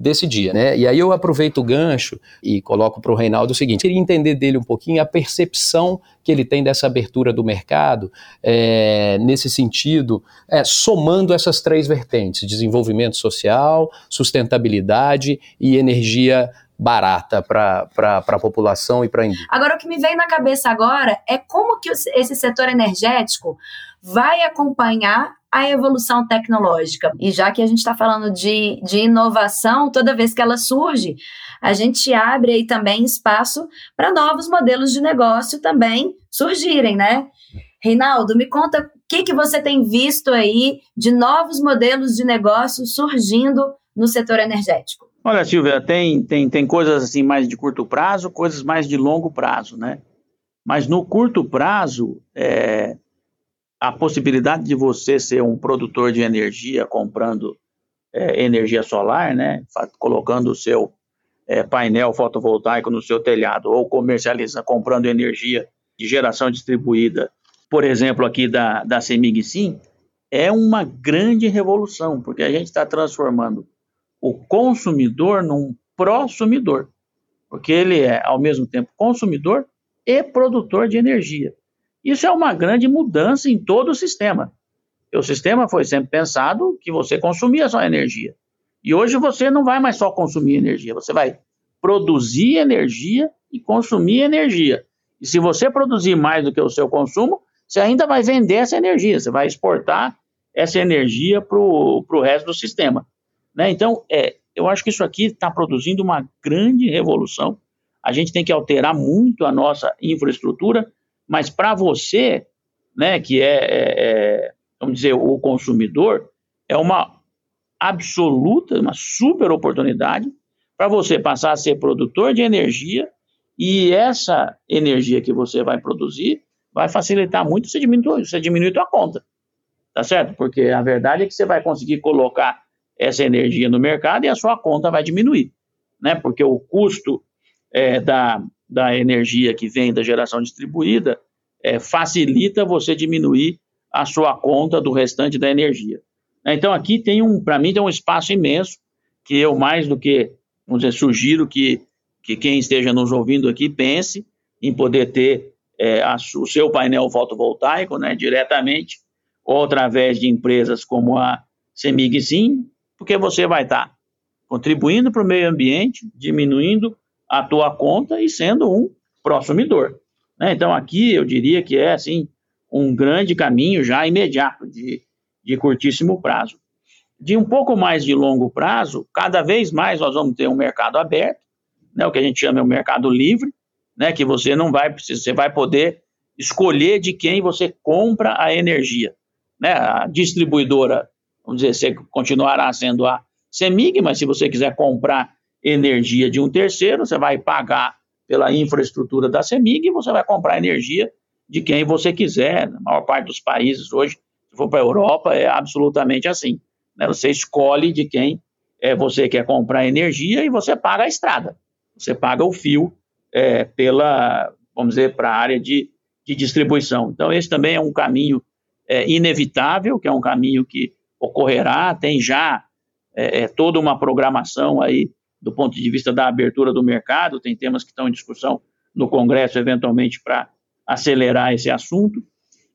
desse dia, né? E aí eu aproveito o gancho e coloco para o Reinaldo o seguinte: queria entender dele um pouquinho a percepção que ele tem dessa abertura do mercado é, nesse sentido, é, somando essas três vertentes: desenvolvimento social, sustentabilidade e energia barata para a população e para a indústria. Agora, o que me vem na cabeça agora é como que esse setor energético vai acompanhar a evolução tecnológica. E já que a gente está falando de, de inovação, toda vez que ela surge, a gente abre aí também espaço para novos modelos de negócio também surgirem, né? Reinaldo, me conta o que, que você tem visto aí de novos modelos de negócio surgindo no setor energético. Olha, Silvia, tem, tem, tem coisas assim mais de curto prazo, coisas mais de longo prazo, né? Mas no curto prazo, é, a possibilidade de você ser um produtor de energia comprando é, energia solar, né? Colocando o seu é, painel fotovoltaico no seu telhado ou comercializa comprando energia de geração distribuída, por exemplo, aqui da, da Sim, é uma grande revolução, porque a gente está transformando o consumidor num prosumidor, porque ele é, ao mesmo tempo, consumidor e produtor de energia. Isso é uma grande mudança em todo o sistema. O sistema foi sempre pensado que você consumia só energia. E hoje você não vai mais só consumir energia, você vai produzir energia e consumir energia. E se você produzir mais do que o seu consumo, você ainda vai vender essa energia, você vai exportar essa energia para o resto do sistema. Né? Então, é, eu acho que isso aqui está produzindo uma grande revolução. A gente tem que alterar muito a nossa infraestrutura, mas para você, né, que é, é, é, vamos dizer, o consumidor, é uma absoluta, uma super oportunidade para você passar a ser produtor de energia e essa energia que você vai produzir vai facilitar muito você diminuir, você diminuir tua conta, tá certo? Porque a verdade é que você vai conseguir colocar essa energia no mercado e a sua conta vai diminuir, né? Porque o custo é, da, da energia que vem da geração distribuída é, facilita você diminuir a sua conta do restante da energia. Então aqui tem um, para mim tem um espaço imenso que eu mais do que, vamos dizer, sugiro que, que quem esteja nos ouvindo aqui pense em poder ter é, a, o seu painel fotovoltaico, né, diretamente ou através de empresas como a Semig Sim, porque você vai estar contribuindo para o meio ambiente, diminuindo a tua conta e sendo um prosumidor. Né? Então, aqui eu diria que é assim um grande caminho já imediato, de, de curtíssimo prazo. de um pouco mais de longo prazo, cada vez mais nós vamos ter um mercado aberto, né, o que a gente chama de um mercado livre, né, que você não vai precisar, você vai poder escolher de quem você compra a energia. Né? A distribuidora, vamos dizer, você continuará sendo a CEMIG, mas se você quiser comprar energia de um terceiro, você vai pagar pela infraestrutura da CEMIG e você vai comprar energia de quem você quiser. Na maior parte dos países hoje, se for para a Europa, é absolutamente assim. Né? Você escolhe de quem é, você quer comprar energia e você paga a estrada. Você paga o fio é, pela, vamos dizer, para a área de, de distribuição. Então, esse também é um caminho é, inevitável, que é um caminho que ocorrerá, tem já é, é, toda uma programação aí do ponto de vista da abertura do mercado, tem temas que estão em discussão no Congresso, eventualmente, para acelerar esse assunto.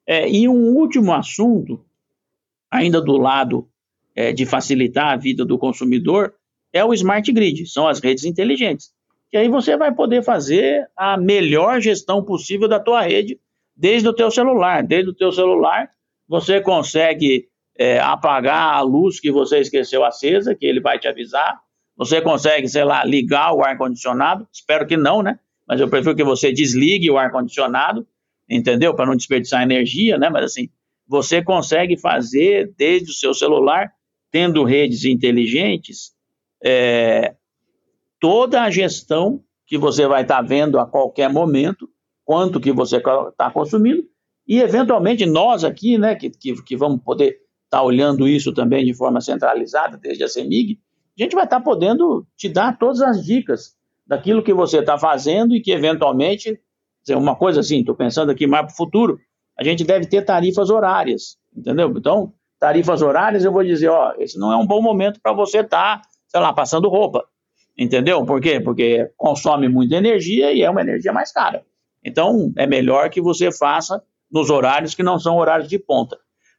É, e um último assunto, ainda do lado é, de facilitar a vida do consumidor, é o smart grid, são as redes inteligentes. E aí você vai poder fazer a melhor gestão possível da tua rede desde o teu celular. Desde o teu celular, você consegue é, apagar a luz que você esqueceu acesa, que ele vai te avisar. Você consegue, sei lá, ligar o ar-condicionado. Espero que não, né? Mas eu prefiro que você desligue o ar-condicionado, entendeu? Para não desperdiçar energia, né? Mas assim, você consegue fazer desde o seu celular, tendo redes inteligentes, é, toda a gestão que você vai estar tá vendo a qualquer momento, quanto que você está consumindo, e eventualmente nós aqui, né, que, que, que vamos poder estar tá olhando isso também de forma centralizada, desde a CEMIG, a gente vai estar tá podendo te dar todas as dicas daquilo que você está fazendo e que eventualmente, uma coisa assim, estou pensando aqui mais para o futuro, a gente deve ter tarifas horárias, entendeu? Então, tarifas horárias, eu vou dizer, ó, esse não é um bom momento para você estar, tá, sei lá, passando roupa. Entendeu? Por quê? Porque consome muita energia e é uma energia mais cara. Então, é melhor que você faça nos horários que não são horários de ponta.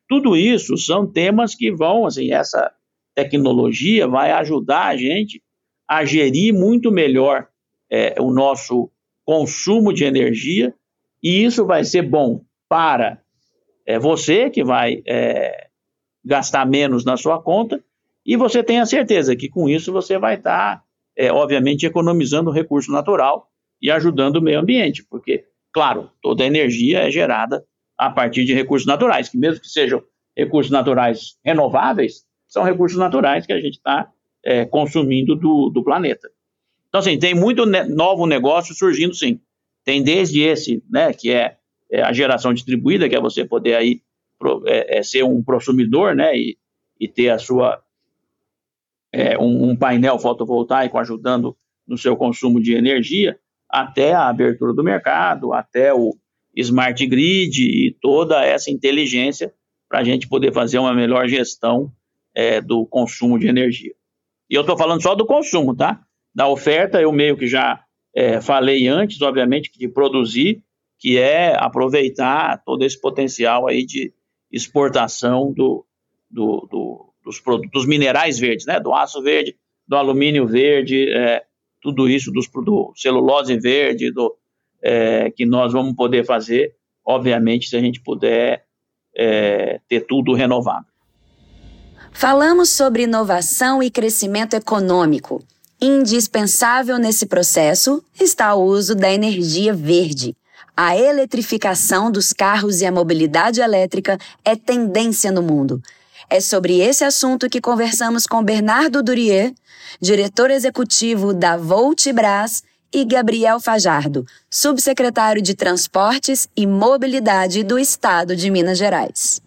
Tudo isso são temas que vão, assim, essa tecnologia vai ajudar a gente a gerir muito melhor é, o nosso consumo de energia, e isso vai ser bom para é, você, que vai é, gastar menos na sua conta, e você tem a certeza que com isso você vai estar tá é, obviamente economizando recurso natural e ajudando o meio ambiente, porque, claro, toda energia é gerada a partir de recursos naturais, que mesmo que sejam recursos naturais renováveis, são recursos naturais que a gente está é, consumindo do, do, planeta. Então, assim, tem muito ne novo negócio surgindo, sim. Tem desde esse, né, que é, é, a geração distribuída, que é você poder aí pro, é, é ser um consumidor, né, e, e ter a sua é, um, um, painel fotovoltaico ajudando no seu consumo de energia, até a abertura do mercado, até o smart grid e toda essa inteligência para a gente poder fazer uma melhor gestão é, do consumo de energia. E eu estou falando só do consumo, tá? Da oferta, eu meio que já é, falei antes, obviamente, de produzir, que é aproveitar todo esse potencial aí de exportação do, do, do dos, dos minerais verdes, né? Do aço verde, do alumínio verde, é, tudo isso, dos, do celulose verde, do, é, que nós vamos poder fazer, obviamente, se a gente puder é, ter tudo renovado. Falamos sobre inovação e crescimento econômico. Indispensável nesse processo está o uso da energia verde. A eletrificação dos carros e a mobilidade elétrica é tendência no mundo. É sobre esse assunto que conversamos com Bernardo Durier, diretor executivo da Voltibras, e Gabriel Fajardo, subsecretário de Transportes e Mobilidade do Estado de Minas Gerais.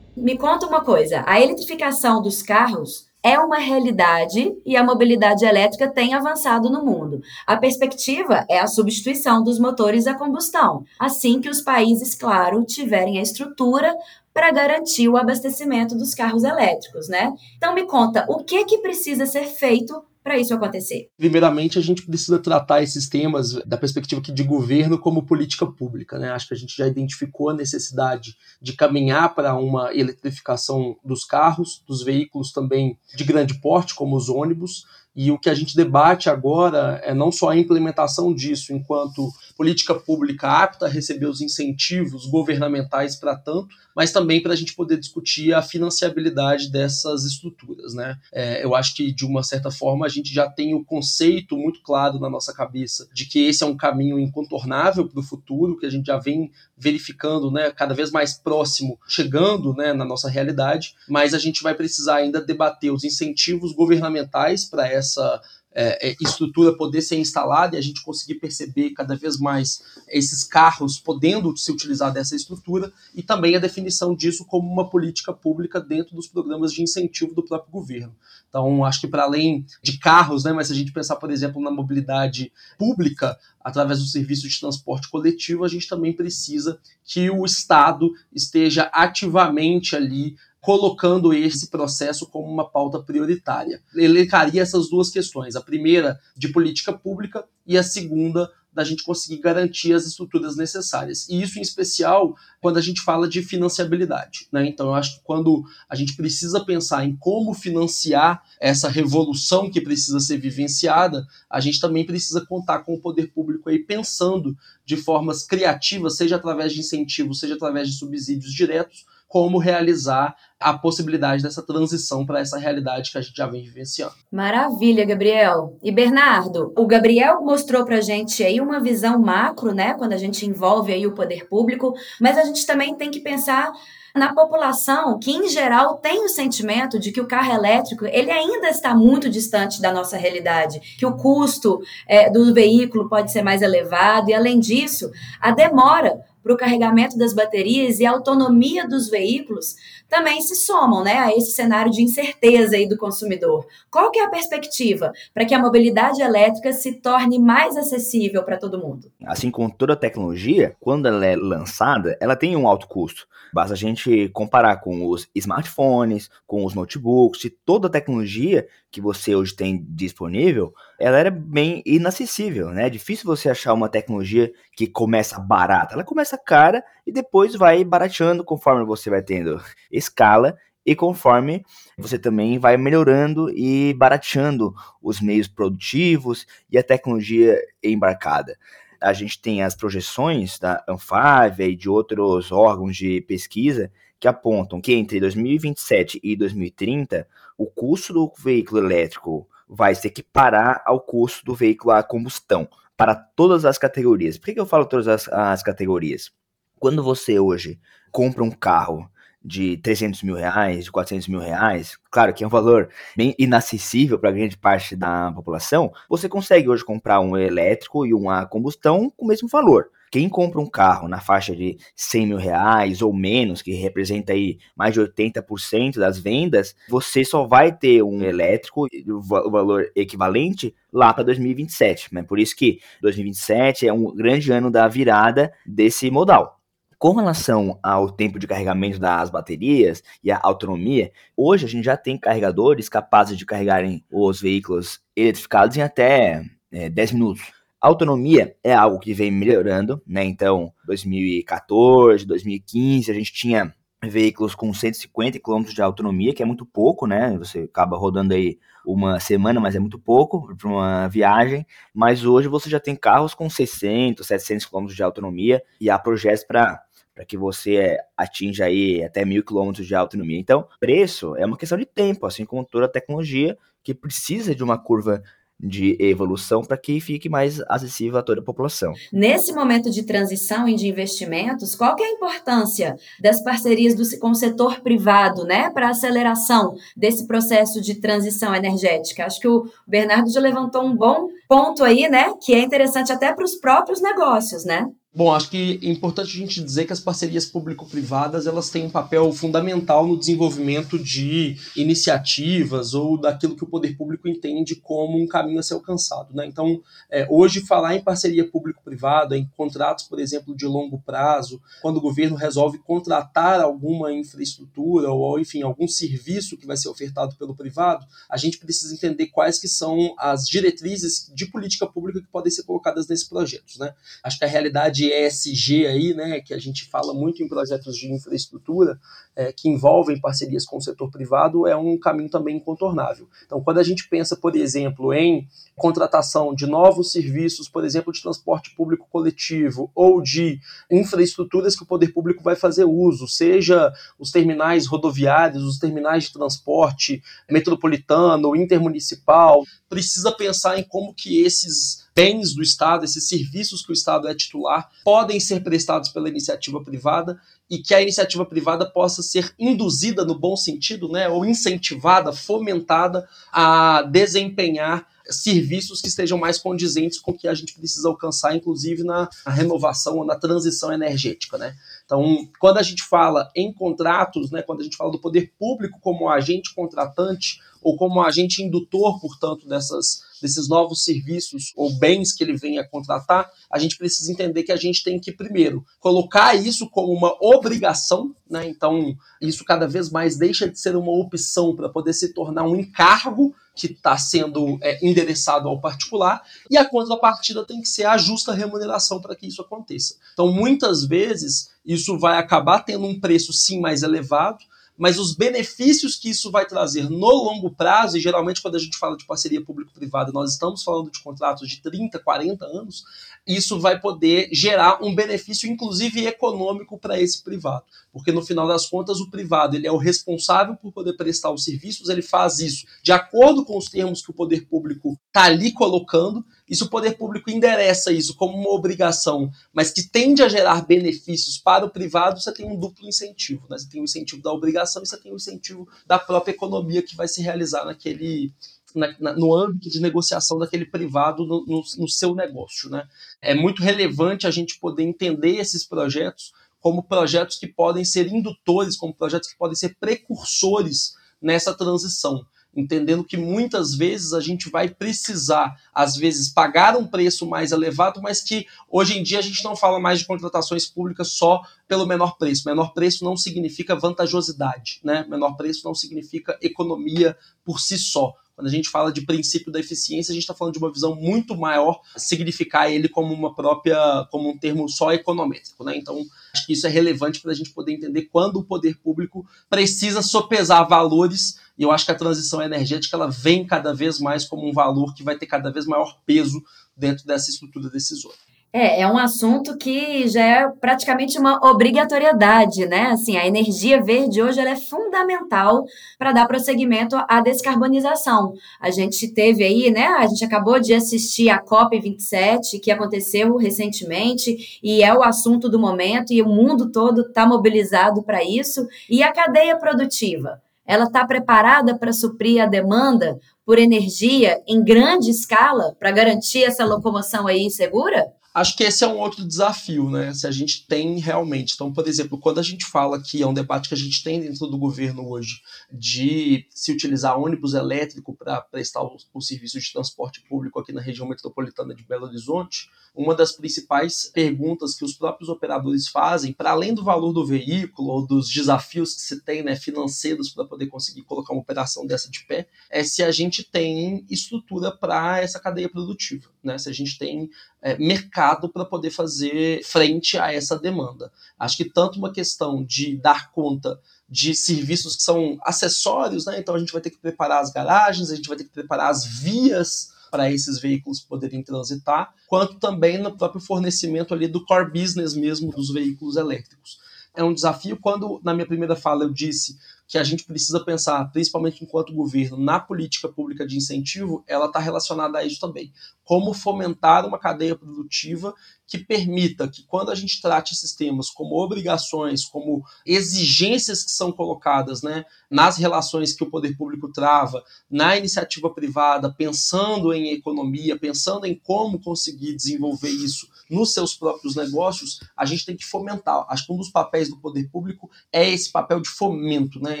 Me conta uma coisa: a eletrificação dos carros é uma realidade e a mobilidade elétrica tem avançado no mundo. A perspectiva é a substituição dos motores a combustão, assim que os países, claro, tiverem a estrutura para garantir o abastecimento dos carros elétricos, né? Então me conta, o que que precisa ser feito para isso acontecer? Primeiramente, a gente precisa tratar esses temas da perspectiva de governo como política pública. Né? Acho que a gente já identificou a necessidade de caminhar para uma eletrificação dos carros, dos veículos também de grande porte, como os ônibus, e o que a gente debate agora é não só a implementação disso enquanto política pública apta a receber os incentivos governamentais para tanto, mas também para a gente poder discutir a financiabilidade dessas estruturas. Né? É, eu acho que, de uma certa forma, a gente já tem o conceito muito claro na nossa cabeça de que esse é um caminho incontornável para o futuro, que a gente já vem verificando né, cada vez mais próximo, chegando né, na nossa realidade, mas a gente vai precisar ainda debater os incentivos governamentais para essa é, é, estrutura poder ser instalada e a gente conseguir perceber cada vez mais esses carros podendo se utilizar dessa estrutura e também a definição disso como uma política pública dentro dos programas de incentivo do próprio governo. Então, acho que para além de carros, né, mas se a gente pensar, por exemplo, na mobilidade pública, através do serviço de transporte coletivo, a gente também precisa que o Estado esteja ativamente ali colocando esse processo como uma pauta prioritária. Elencaria essas duas questões, a primeira de política pública e a segunda da gente conseguir garantir as estruturas necessárias. E isso em especial quando a gente fala de financiabilidade. Né? Então eu acho que quando a gente precisa pensar em como financiar essa revolução que precisa ser vivenciada, a gente também precisa contar com o poder público aí pensando de formas criativas, seja através de incentivos, seja através de subsídios diretos, como realizar a possibilidade dessa transição para essa realidade que a gente já vem vivenciando. Maravilha, Gabriel. E Bernardo, o Gabriel mostrou para a gente aí uma visão macro, né, quando a gente envolve aí o poder público, mas a gente também tem que pensar na população que, em geral, tem o sentimento de que o carro elétrico ele ainda está muito distante da nossa realidade, que o custo é, do veículo pode ser mais elevado e, além disso, a demora para o carregamento das baterias e autonomia dos veículos também se somam né, a esse cenário de incerteza aí do consumidor. Qual que é a perspectiva para que a mobilidade elétrica se torne mais acessível para todo mundo? Assim como toda tecnologia, quando ela é lançada, ela tem um alto custo. Basta a gente comparar com os smartphones, com os notebooks, e toda a tecnologia que você hoje tem disponível, ela era bem inacessível, né? É difícil você achar uma tecnologia que começa barata. Ela começa cara e depois vai barateando conforme você vai tendo escala e conforme você também vai melhorando e barateando os meios produtivos e a tecnologia embarcada a gente tem as projeções da Anfávia e de outros órgãos de pesquisa que apontam que entre 2027 e 2030 o custo do veículo elétrico vai se equiparar ao custo do veículo a combustão para todas as categorias. Por que, eu falo todas as, as categorias? Quando você hoje compra um carro de 300 mil reais, de 400 mil reais, claro que é um valor bem inacessível para grande parte da população, você consegue hoje comprar um elétrico e um a combustão com o mesmo valor. Quem compra um carro na faixa de 100 mil reais ou menos, que representa aí mais de 80% das vendas, você só vai ter um elétrico, o valor equivalente, lá para 2027. Né? Por isso que 2027 é um grande ano da virada desse modal. Com relação ao tempo de carregamento das baterias e a autonomia, hoje a gente já tem carregadores capazes de carregarem os veículos eletrificados em até é, 10 minutos. Autonomia é algo que vem melhorando, né? Então, 2014, 2015, a gente tinha veículos com 150 km de autonomia, que é muito pouco, né? Você acaba rodando aí uma semana, mas é muito pouco para uma viagem. Mas hoje você já tem carros com 600, 700 km de autonomia e há projetos para para que você eh, atinja aí até mil quilômetros de autonomia. Então, preço é uma questão de tempo, assim como toda tecnologia que precisa de uma curva de evolução para que fique mais acessível a toda a população. Nesse momento de transição e de investimentos, qual que é a importância das parcerias do, com o setor privado, né, para a aceleração desse processo de transição energética? Acho que o Bernardo já levantou um bom ponto aí, né, que é interessante até para os próprios negócios, né? Bom, acho que é importante a gente dizer que as parcerias público-privadas elas têm um papel fundamental no desenvolvimento de iniciativas ou daquilo que o poder público entende como um caminho a ser alcançado. Né? Então, é, hoje falar em parceria público-privada, em contratos, por exemplo, de longo prazo, quando o governo resolve contratar alguma infraestrutura ou, enfim, algum serviço que vai ser ofertado pelo privado, a gente precisa entender quais que são as diretrizes de política pública que podem ser colocadas nesses projetos. Né? Acho que a realidade de ESG aí, né, que a gente fala muito em projetos de infraestrutura, é, que envolvem parcerias com o setor privado, é um caminho também incontornável. Então, quando a gente pensa, por exemplo, em contratação de novos serviços, por exemplo, de transporte público coletivo ou de infraestruturas que o poder público vai fazer uso, seja os terminais rodoviários, os terminais de transporte metropolitano, intermunicipal, precisa pensar em como que esses bens do Estado, esses serviços que o Estado é titular, podem ser prestados pela iniciativa privada e que a iniciativa privada possa ser induzida no bom sentido, né, ou incentivada, fomentada a desempenhar serviços que estejam mais condizentes com o que a gente precisa alcançar, inclusive na, renovação ou na transição energética, né? Então, quando a gente fala em contratos, né, quando a gente fala do poder público como agente contratante ou como agente indutor, portanto, dessas, desses novos serviços ou bens que ele venha contratar, a gente precisa entender que a gente tem que, primeiro, colocar isso como uma obrigação, né? Então, isso cada vez mais deixa de ser uma opção para poder se tornar um encargo que está sendo é, endereçado ao particular, e a contrapartida tem que ser a justa remuneração para que isso aconteça. Então, muitas vezes, isso vai acabar tendo um preço sim mais elevado, mas os benefícios que isso vai trazer no longo prazo, e geralmente quando a gente fala de parceria público-privada, nós estamos falando de contratos de 30, 40 anos, isso vai poder gerar um benefício, inclusive econômico, para esse privado. Porque no final das contas, o privado ele é o responsável por poder prestar os serviços, ele faz isso de acordo com os termos que o poder público está ali colocando, e se o poder público endereça isso como uma obrigação, mas que tende a gerar benefícios para o privado, você tem um duplo incentivo. Né? Você tem o incentivo da obrigação e você tem o incentivo da própria economia que vai se realizar naquele, na, na, no âmbito de negociação daquele privado no, no, no, seu negócio. Né? É muito relevante a gente poder entender esses projetos como projetos que podem ser indutores, como projetos que podem ser precursores nessa transição entendendo que muitas vezes a gente vai precisar, às vezes, pagar um preço mais elevado, mas que hoje em dia a gente não fala mais de contratações públicas só pelo menor preço. Menor preço não significa vantajosidade, né? Menor preço não significa economia por si só. Quando a gente fala de princípio da eficiência, a gente está falando de uma visão muito maior, significar ele como uma própria, como um termo só econométrico, né? Então, acho que isso é relevante para a gente poder entender quando o poder público precisa sopesar valores e eu acho que a transição energética ela vem cada vez mais como um valor que vai ter cada vez maior peso dentro dessa estrutura decisória. É, é um assunto que já é praticamente uma obrigatoriedade, né? Assim, a energia verde hoje é fundamental para dar prosseguimento à descarbonização. A gente teve aí, né? A gente acabou de assistir a COP27, que aconteceu recentemente, e é o assunto do momento, e o mundo todo está mobilizado para isso. E a cadeia produtiva? Ela está preparada para suprir a demanda por energia em grande escala para garantir essa locomoção aí segura? Acho que esse é um outro desafio, né? Se a gente tem realmente. Então, por exemplo, quando a gente fala que é um debate que a gente tem dentro do governo hoje de se utilizar ônibus elétrico para prestar o, o, serviço de transporte público aqui na região metropolitana de Belo Horizonte, uma das principais perguntas que os próprios operadores fazem, para além do valor do veículo ou dos desafios que se tem né, financeiros para poder conseguir colocar uma operação dessa de pé, é se a gente tem estrutura para essa cadeia produtiva, né? Se a gente tem é, mercado para poder fazer frente a essa demanda. Acho que tanto uma questão de dar conta de serviços que são acessórios, né? Então a gente vai ter que preparar as garagens, a gente vai ter que preparar as vias para esses veículos poderem transitar, quanto também no próprio fornecimento ali do core business mesmo dos veículos elétricos. É um desafio quando na minha primeira fala eu disse que a gente precisa pensar, principalmente enquanto governo, na política pública de incentivo, ela está relacionada a isso também. Como fomentar uma cadeia produtiva que permita que, quando a gente trate esses temas como obrigações, como exigências que são colocadas né, nas relações que o poder público trava, na iniciativa privada, pensando em economia, pensando em como conseguir desenvolver isso nos seus próprios negócios, a gente tem que fomentar. Acho que um dos papéis do poder público é esse papel de fomento, né?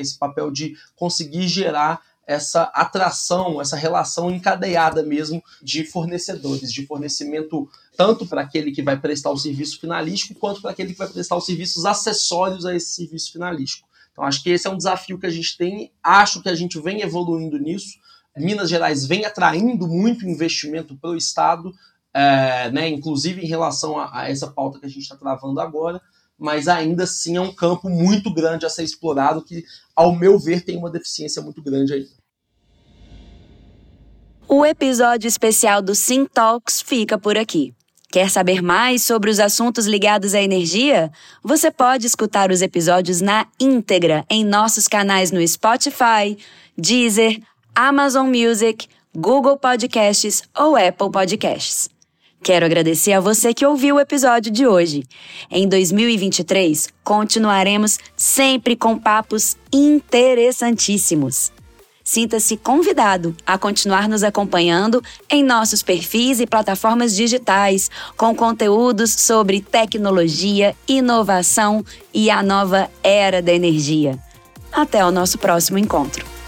Esse papel de conseguir gerar essa atração, essa relação encadeada mesmo de fornecedores, de fornecimento tanto para aquele que vai prestar o serviço finalístico, quanto para aquele que vai prestar os serviços acessórios a esse serviço finalístico. Então, acho que esse é um desafio que a gente tem, acho que a gente vem evoluindo nisso. Minas Gerais vem atraindo muito investimento para o Estado, é, né, inclusive em relação a, a essa pauta que a gente está travando agora, mas ainda assim é um campo muito grande a ser explorado que, ao meu ver, tem uma deficiência muito grande ainda. O episódio especial do Sim Talks fica por aqui. Quer saber mais sobre os assuntos ligados à energia? Você pode escutar os episódios na íntegra em nossos canais no Spotify, Deezer, Amazon Music, Google Podcasts ou Apple Podcasts. Quero agradecer a você que ouviu o episódio de hoje. Em 2023, continuaremos sempre com papos interessantíssimos. Sinta-se convidado a continuar nos acompanhando em nossos perfis e plataformas digitais, com conteúdos sobre tecnologia, inovação e a nova era da energia. Até o nosso próximo encontro.